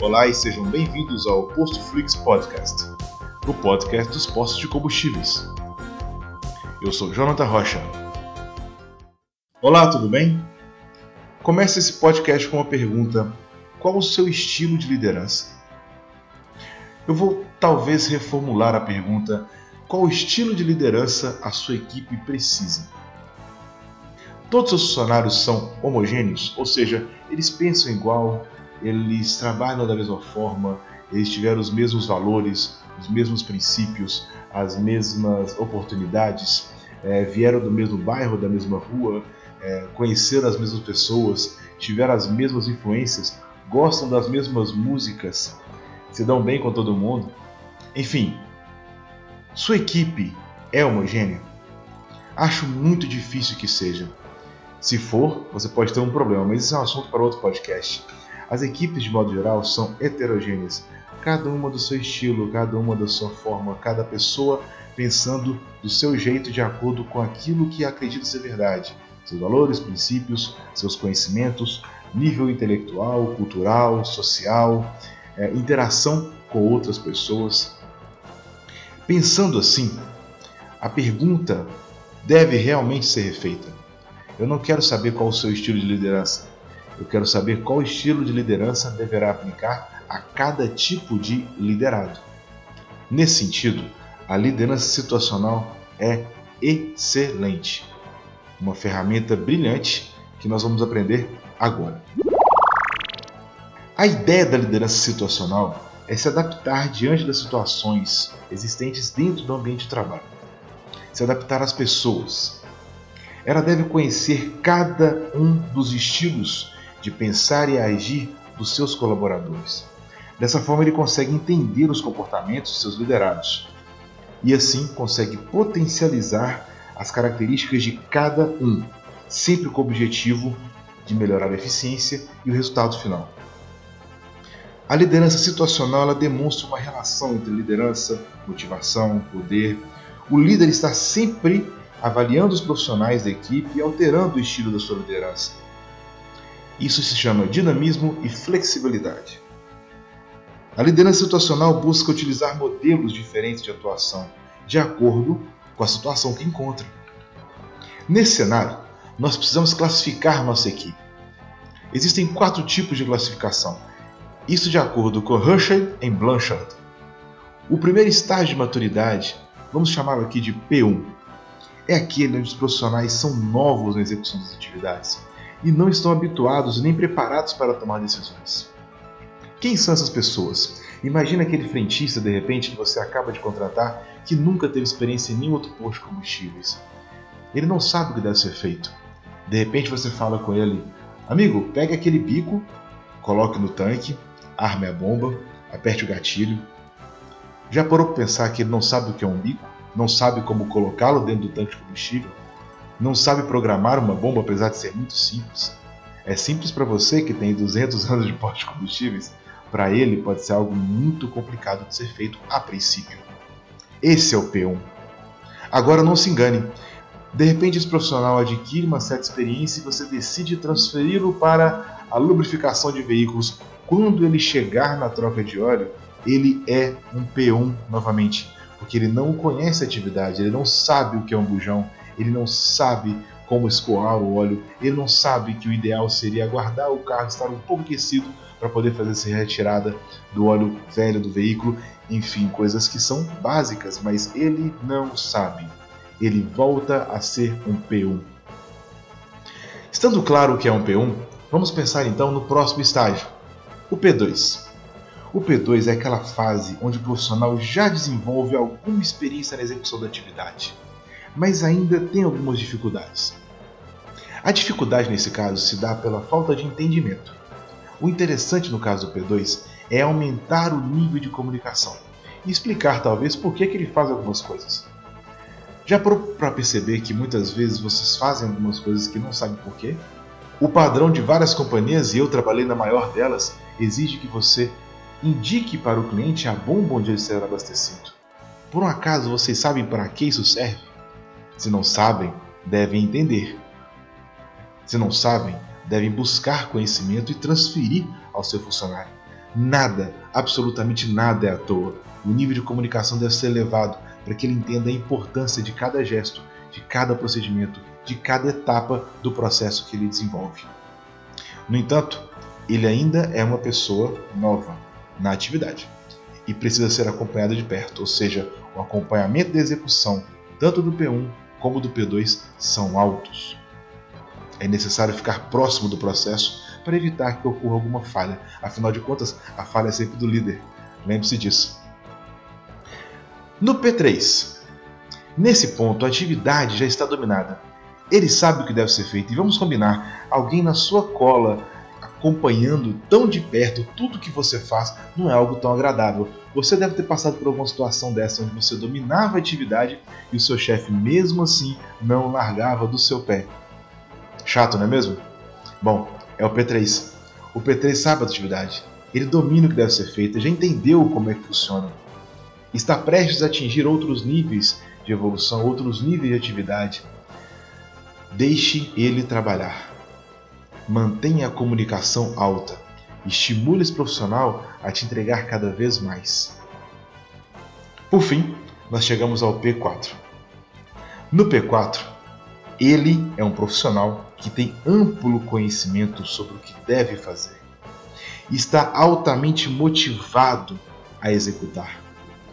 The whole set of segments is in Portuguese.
Olá e sejam bem-vindos ao Posto Flix Podcast, o podcast dos postos de combustíveis. Eu sou Jonathan Rocha. Olá, tudo bem? Comece esse podcast com uma pergunta: qual o seu estilo de liderança? Eu vou talvez reformular a pergunta: qual estilo de liderança a sua equipe precisa? Todos os funcionários são homogêneos, ou seja, eles pensam igual, eles trabalham da mesma forma, eles tiveram os mesmos valores, os mesmos princípios, as mesmas oportunidades, é, vieram do mesmo bairro, da mesma rua, é, conheceram as mesmas pessoas, tiveram as mesmas influências, gostam das mesmas músicas, se dão bem com todo mundo. Enfim, sua equipe é homogênea? Acho muito difícil que seja. Se for, você pode ter um problema, mas isso é um assunto para outro podcast. As equipes, de modo geral, são heterogêneas, cada uma do seu estilo, cada uma da sua forma, cada pessoa pensando do seu jeito de acordo com aquilo que acredita ser verdade, seus valores, princípios, seus conhecimentos, nível intelectual, cultural, social, é, interação com outras pessoas. Pensando assim, a pergunta deve realmente ser refeita. Eu não quero saber qual o seu estilo de liderança. Eu quero saber qual estilo de liderança deverá aplicar a cada tipo de liderado. Nesse sentido, a liderança situacional é excelente. Uma ferramenta brilhante que nós vamos aprender agora. A ideia da liderança situacional é se adaptar diante das situações existentes dentro do ambiente de trabalho, se adaptar às pessoas. Ela deve conhecer cada um dos estilos de pensar e agir dos seus colaboradores. Dessa forma, ele consegue entender os comportamentos de seus liderados e assim consegue potencializar as características de cada um, sempre com o objetivo de melhorar a eficiência e o resultado final. A liderança situacional ela demonstra uma relação entre liderança, motivação, poder. O líder está sempre avaliando os profissionais da equipe e alterando o estilo da sua liderança isso se chama dinamismo e flexibilidade. A liderança situacional busca utilizar modelos diferentes de atuação, de acordo com a situação que encontra. Nesse cenário, nós precisamos classificar nossa equipe. Existem quatro tipos de classificação, isso de acordo com Hershey e Blanchard. O primeiro estágio de maturidade, vamos chamá-lo aqui de P1, é aquele onde os profissionais são novos na execução das atividades e não estão habituados nem preparados para tomar decisões. Quem são essas pessoas? Imagina aquele frentista de repente que você acaba de contratar que nunca teve experiência em nenhum outro posto de combustíveis. Ele não sabe o que deve ser feito. De repente você fala com ele: Amigo, pegue aquele bico, coloque no tanque, arme a bomba, aperte o gatilho. Já parou para pensar que ele não sabe o que é um bico? Não sabe como colocá-lo dentro do tanque de combustível? Não sabe programar uma bomba, apesar de ser muito simples. É simples para você que tem 200 anos de posto de combustíveis, para ele pode ser algo muito complicado de ser feito a princípio. Esse é o P1. Agora não se engane. De repente esse profissional adquire uma certa experiência e você decide transferi-lo para a lubrificação de veículos. Quando ele chegar na troca de óleo, ele é um P1 novamente, porque ele não conhece a atividade, ele não sabe o que é um bujão, ele não sabe como escoar o óleo, ele não sabe que o ideal seria aguardar o carro estar um pouco aquecido para poder fazer essa retirada do óleo velho do veículo, enfim, coisas que são básicas, mas ele não sabe. Ele volta a ser um P1. Estando claro o que é um P1, vamos pensar então no próximo estágio, o P2. O P2 é aquela fase onde o profissional já desenvolve alguma experiência na execução da atividade mas ainda tem algumas dificuldades. A dificuldade nesse caso se dá pela falta de entendimento. O interessante no caso do P2 é aumentar o nível de comunicação e explicar talvez por que, que ele faz algumas coisas. Já para perceber que muitas vezes vocês fazem algumas coisas que não sabem por quê? O padrão de várias companhias, e eu trabalhei na maior delas, exige que você indique para o cliente a bomba onde ele será abastecido. Por um acaso vocês sabem para que isso serve? Se não sabem, devem entender. Se não sabem, devem buscar conhecimento e transferir ao seu funcionário. Nada, absolutamente nada é à toa. O nível de comunicação deve ser elevado para que ele entenda a importância de cada gesto, de cada procedimento, de cada etapa do processo que ele desenvolve. No entanto, ele ainda é uma pessoa nova na atividade e precisa ser acompanhado de perto, ou seja, o acompanhamento da execução, tanto do P1 como do P2, são altos. É necessário ficar próximo do processo para evitar que ocorra alguma falha. Afinal de contas, a falha é sempre do líder. Lembre-se disso. No P3, nesse ponto a atividade já está dominada. Ele sabe o que deve ser feito e vamos combinar: alguém na sua cola acompanhando tão de perto tudo que você faz não é algo tão agradável. Você deve ter passado por alguma situação dessa onde você dominava a atividade e o seu chefe, mesmo assim, não largava do seu pé. Chato, não é mesmo? Bom, é o P3. O P3 sabe a atividade, ele domina o que deve ser feito, já entendeu como é que funciona. Está prestes a atingir outros níveis de evolução, outros níveis de atividade. Deixe ele trabalhar. Mantenha a comunicação alta. Estimule esse profissional a te entregar cada vez mais. Por fim, nós chegamos ao P4. No P4, ele é um profissional que tem amplo conhecimento sobre o que deve fazer. Está altamente motivado a executar.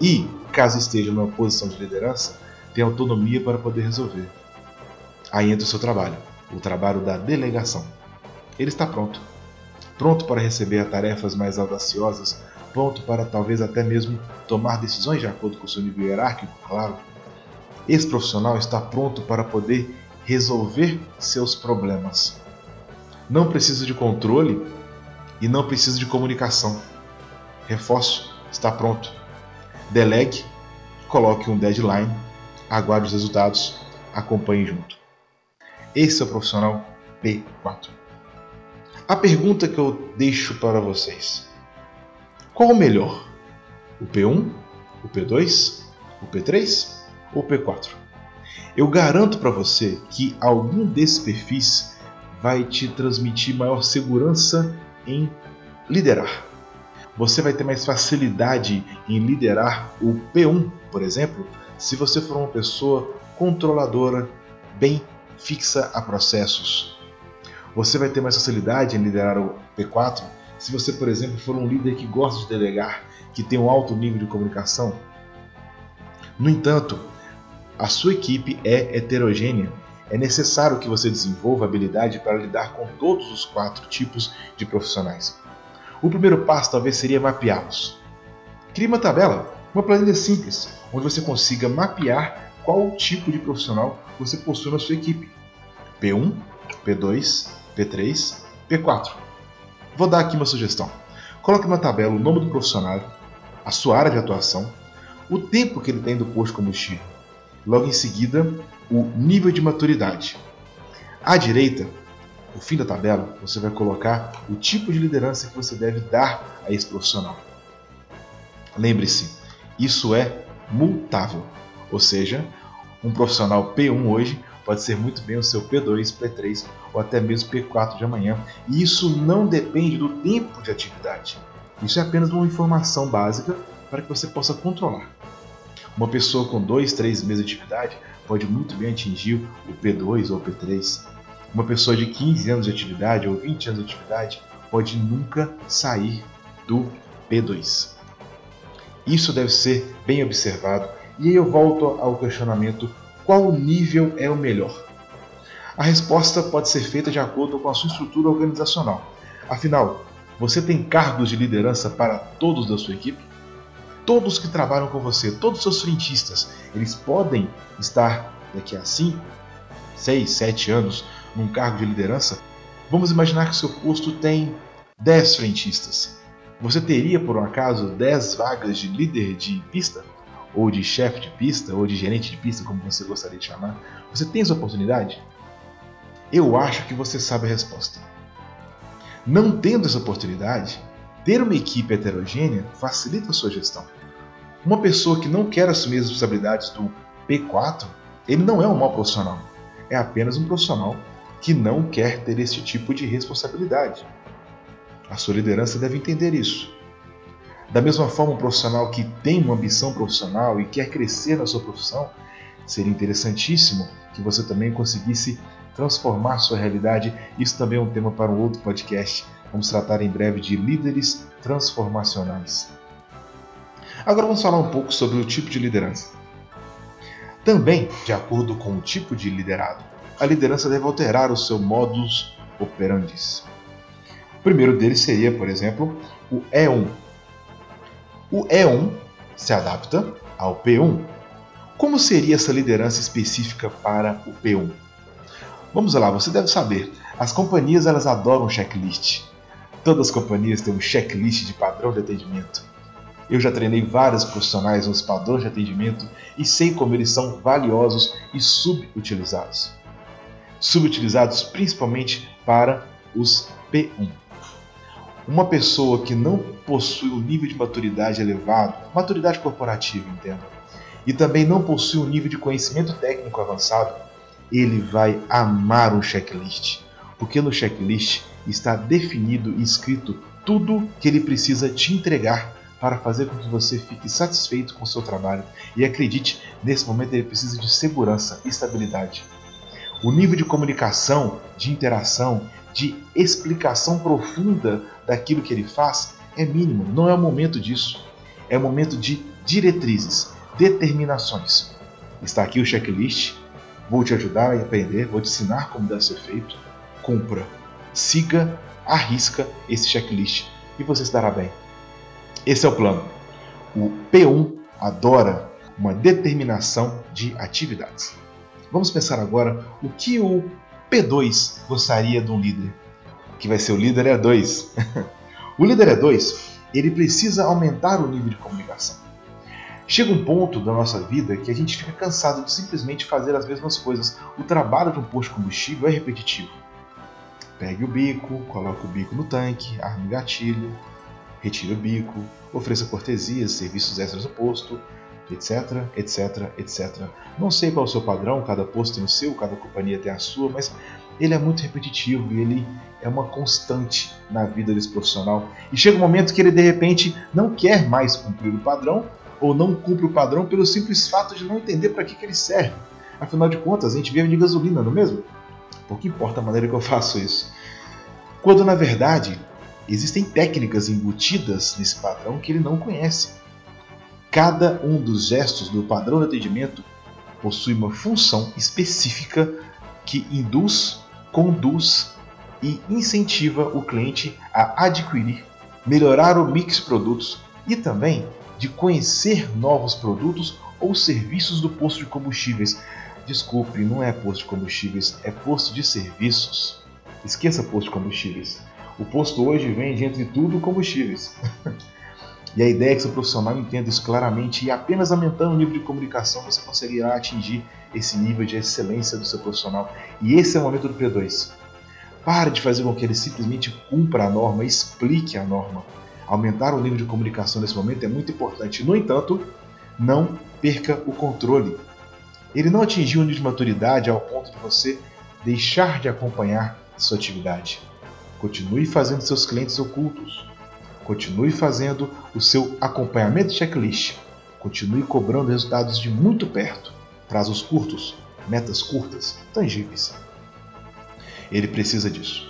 E, caso esteja numa posição de liderança, tem autonomia para poder resolver. Aí entra o seu trabalho, o trabalho da delegação. Ele está pronto. Pronto para receber tarefas mais audaciosas, pronto para talvez até mesmo tomar decisões de acordo com o seu nível hierárquico, claro. Esse profissional está pronto para poder resolver seus problemas. Não precisa de controle e não precisa de comunicação. Reforço, está pronto. Delegue, coloque um deadline, aguarde os resultados, acompanhe junto. Esse é o profissional P4. A pergunta que eu deixo para vocês: qual o melhor? O P1, o P2, o P3 ou o P4? Eu garanto para você que algum desses perfis vai te transmitir maior segurança em liderar. Você vai ter mais facilidade em liderar o P1, por exemplo, se você for uma pessoa controladora, bem fixa a processos. Você vai ter mais facilidade em liderar o P4 se você, por exemplo, for um líder que gosta de delegar, que tem um alto nível de comunicação. No entanto, a sua equipe é heterogênea. É necessário que você desenvolva habilidade para lidar com todos os quatro tipos de profissionais. O primeiro passo talvez seria mapeá-los. Crie uma tabela, uma planilha simples, onde você consiga mapear qual tipo de profissional você possui na sua equipe. P1, P2, P3, P4. Vou dar aqui uma sugestão. Coloque na tabela o nome do profissional, a sua área de atuação, o tempo que ele tem do posto combustível, Logo em seguida, o nível de maturidade. À direita, no fim da tabela, você vai colocar o tipo de liderança que você deve dar a esse profissional. Lembre-se, isso é multável, ou seja, um profissional P1 hoje pode ser muito bem o seu P2, P3 ou até mesmo P4 de amanhã, e isso não depende do tempo de atividade. Isso é apenas uma informação básica para que você possa controlar. Uma pessoa com 2, 3 meses de atividade pode muito bem atingir o P2 ou o P3. Uma pessoa de 15 anos de atividade ou 20 anos de atividade pode nunca sair do P2. Isso deve ser bem observado e aí eu volto ao questionamento: qual nível é o melhor? A resposta pode ser feita de acordo com a sua estrutura organizacional. Afinal, você tem cargos de liderança para todos da sua equipe? todos que trabalham com você, todos os seus frentistas, eles podem estar daqui a 5, 6, 7 anos num cargo de liderança. Vamos imaginar que seu posto tem 10 frentistas. Você teria, por um acaso, 10 vagas de líder de pista? Ou de chefe de pista? Ou de gerente de pista, como você gostaria de chamar? Você tem essa oportunidade? Eu acho que você sabe a resposta. Não tendo essa oportunidade, ter uma equipe heterogênea facilita a sua gestão. Uma pessoa que não quer assumir as responsabilidades do P4, ele não é um mau profissional. É apenas um profissional que não quer ter esse tipo de responsabilidade. A sua liderança deve entender isso. Da mesma forma, um profissional que tem uma ambição profissional e quer crescer na sua profissão, seria interessantíssimo que você também conseguisse transformar sua realidade. Isso também é um tema para um outro podcast. Vamos tratar em breve de líderes transformacionais. Agora vamos falar um pouco sobre o tipo de liderança. Também, de acordo com o tipo de liderado, a liderança deve alterar o seu modus operandi. O primeiro deles seria, por exemplo, o E1. O E1 se adapta ao P1. Como seria essa liderança específica para o P1? Vamos lá, você deve saber, as companhias elas adoram checklist. Todas as companhias têm um checklist de padrão de atendimento. Eu já treinei vários profissionais nos padrões de atendimento e sei como eles são valiosos e subutilizados. Subutilizados principalmente para os P1. Uma pessoa que não possui um nível de maturidade elevado, maturidade corporativa, entenda, e também não possui um nível de conhecimento técnico avançado, ele vai amar um checklist, porque no checklist está definido e escrito tudo que ele precisa te entregar para fazer com que você fique satisfeito com o seu trabalho. E acredite, nesse momento ele precisa de segurança e estabilidade. O nível de comunicação, de interação, de explicação profunda daquilo que ele faz é mínimo. Não é o momento disso. É o momento de diretrizes, determinações. Está aqui o checklist. Vou te ajudar a aprender, vou te ensinar como deve ser feito. Cumpra, siga, arrisca esse checklist e você se dará bem. Esse é o plano. O P1 adora uma determinação de atividades. Vamos pensar agora o que o P2 gostaria de um líder, que vai ser o líder E2. o líder E2, ele precisa aumentar o nível de comunicação. Chega um ponto da nossa vida que a gente fica cansado de simplesmente fazer as mesmas coisas. O trabalho de um posto de combustível é repetitivo. Pegue o bico, coloque o bico no tanque, arme o gatilho, retire o bico, ofereça cortesias, serviços extras no posto, etc, etc, etc. Não sei qual é o seu padrão, cada posto tem o seu, cada companhia tem a sua, mas ele é muito repetitivo e ele é uma constante na vida desse profissional. E chega um momento que ele de repente não quer mais cumprir o padrão ou não cumpre o padrão pelo simples fato de não entender para que, que ele serve. Afinal de contas, a gente vive de gasolina, não é mesmo? Pouco importa a maneira que eu faço isso. Quando na verdade existem técnicas embutidas nesse padrão que ele não conhece. Cada um dos gestos do padrão de atendimento possui uma função específica que induz, conduz e incentiva o cliente a adquirir, melhorar o mix de produtos e também de conhecer novos produtos ou serviços do posto de combustíveis. Desculpe, não é posto de combustíveis, é posto de serviços. Esqueça posto de combustíveis. O posto hoje vende, entre tudo, combustíveis. e a ideia é que seu profissional entenda isso claramente e apenas aumentando o nível de comunicação você conseguirá atingir esse nível de excelência do seu profissional. E esse é o momento do P2. Pare de fazer com que ele simplesmente cumpra a norma, explique a norma. Aumentar o nível de comunicação nesse momento é muito importante. No entanto, não perca o controle. Ele não atingiu o nível de maturidade ao ponto de você deixar de acompanhar sua atividade. Continue fazendo seus clientes ocultos. Continue fazendo o seu acompanhamento checklist. Continue cobrando resultados de muito perto, prazos curtos, metas curtas, tangíveis. Ele precisa disso.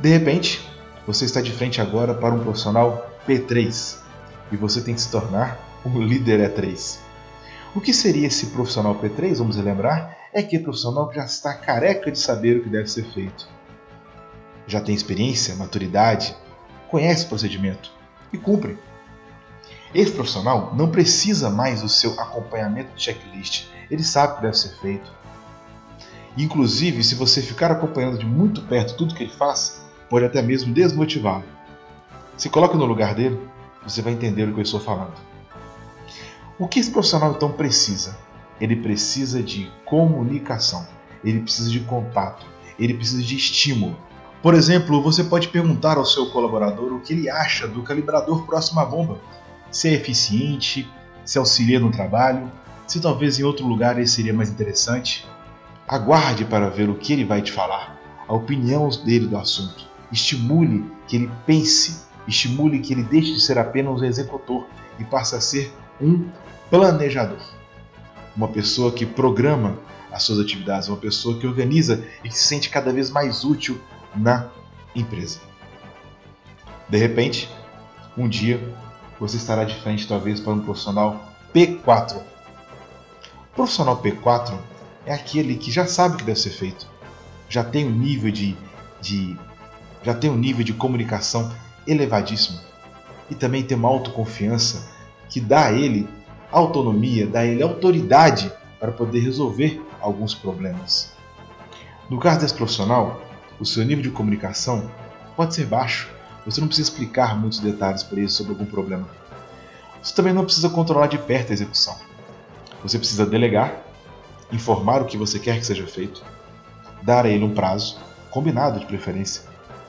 De repente, você está de frente agora para um profissional P3 e você tem que se tornar um líder E3. O que seria esse profissional P3? Vamos lembrar, é aquele profissional que já está careca de saber o que deve ser feito já tem experiência, maturidade, conhece o procedimento e cumpre. Esse profissional não precisa mais do seu acompanhamento de checklist, ele sabe o que deve ser feito. Inclusive, se você ficar acompanhando de muito perto tudo que ele faz, pode até mesmo desmotivá-lo. Se coloque no lugar dele, você vai entender o que eu estou falando. O que esse profissional então precisa? Ele precisa de comunicação, ele precisa de contato, ele precisa de estímulo, por exemplo, você pode perguntar ao seu colaborador o que ele acha do calibrador próximo à bomba. Se é eficiente, se auxilia no trabalho, se talvez em outro lugar ele seria mais interessante. Aguarde para ver o que ele vai te falar, a opinião dele do assunto. Estimule que ele pense Estimule que ele deixe de ser apenas um executor e passe a ser um planejador. Uma pessoa que programa as suas atividades, uma pessoa que organiza e que se sente cada vez mais útil na empresa. De repente, um dia você estará de frente talvez para um profissional P4. O profissional P4 é aquele que já sabe o que deve ser feito, já tem um nível de, de já tem um nível de comunicação elevadíssimo e também tem uma autoconfiança que dá a ele autonomia, dá a ele autoridade para poder resolver alguns problemas. No caso desse profissional, o seu nível de comunicação pode ser baixo. Você não precisa explicar muitos detalhes para ele sobre algum problema. Você também não precisa controlar de perto a execução. Você precisa delegar, informar o que você quer que seja feito, dar a ele um prazo, combinado de preferência,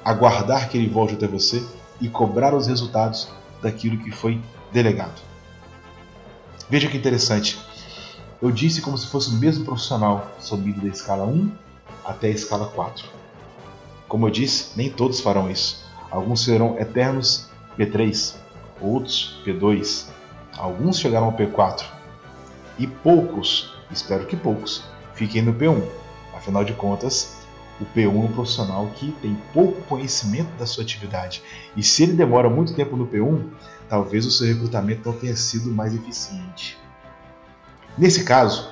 aguardar que ele volte até você e cobrar os resultados daquilo que foi delegado. Veja que interessante. Eu disse como se fosse o mesmo profissional subindo da escala 1 até a escala 4. Como eu disse, nem todos farão isso. Alguns serão eternos P3, outros P2, alguns chegarão ao P4 e poucos, espero que poucos, fiquem no P1. Afinal de contas, o P1 é um profissional que tem pouco conhecimento da sua atividade. E se ele demora muito tempo no P1, talvez o seu recrutamento não tenha sido mais eficiente. Nesse caso,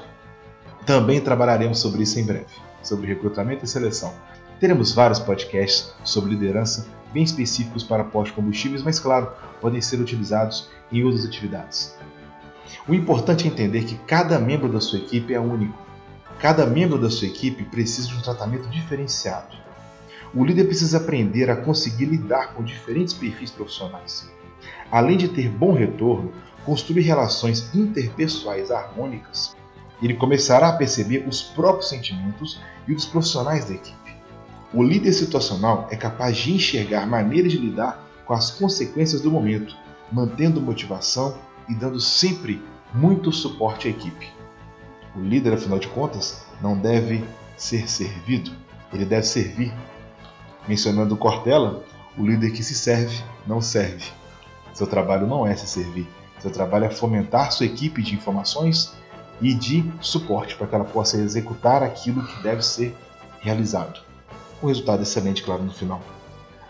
também trabalharemos sobre isso em breve, sobre recrutamento e seleção. Teremos vários podcasts sobre liderança bem específicos para pós-combustíveis, mas claro, podem ser utilizados em outras atividades. O importante é entender que cada membro da sua equipe é único. Cada membro da sua equipe precisa de um tratamento diferenciado. O líder precisa aprender a conseguir lidar com diferentes perfis profissionais. Além de ter bom retorno, construir relações interpessoais harmônicas, ele começará a perceber os próprios sentimentos e os profissionais da equipe. O líder situacional é capaz de enxergar maneiras de lidar com as consequências do momento, mantendo motivação e dando sempre muito suporte à equipe. O líder, afinal de contas, não deve ser servido, ele deve servir. Mencionando Cortella, o líder que se serve não serve. Seu trabalho não é se servir, seu trabalho é fomentar sua equipe de informações e de suporte para que ela possa executar aquilo que deve ser realizado. Um resultado excelente, claro, no final.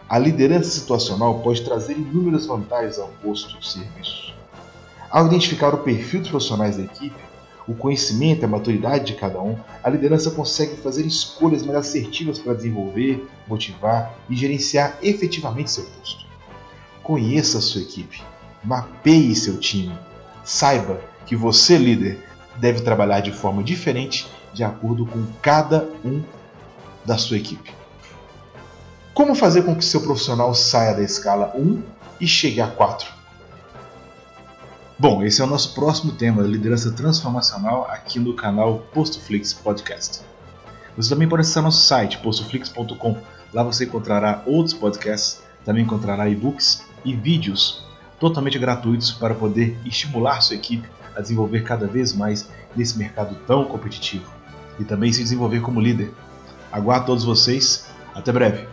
A liderança situacional pode trazer inúmeras vantagens ao posto de serviço. Ao identificar o perfil dos profissionais da equipe, o conhecimento e a maturidade de cada um, a liderança consegue fazer escolhas mais assertivas para desenvolver, motivar e gerenciar efetivamente seu posto. Conheça a sua equipe, mapeie seu time. Saiba que você, líder, deve trabalhar de forma diferente de acordo com cada um da sua equipe. Como fazer com que seu profissional saia da escala 1 e chegue a 4? Bom, esse é o nosso próximo tema, liderança transformacional, aqui no canal PostoFlix Podcast. Você também pode acessar nosso site, postoflix.com. Lá você encontrará outros podcasts, também encontrará e-books e vídeos totalmente gratuitos para poder estimular sua equipe a desenvolver cada vez mais nesse mercado tão competitivo e também se desenvolver como líder. Aguardo todos vocês. Até breve.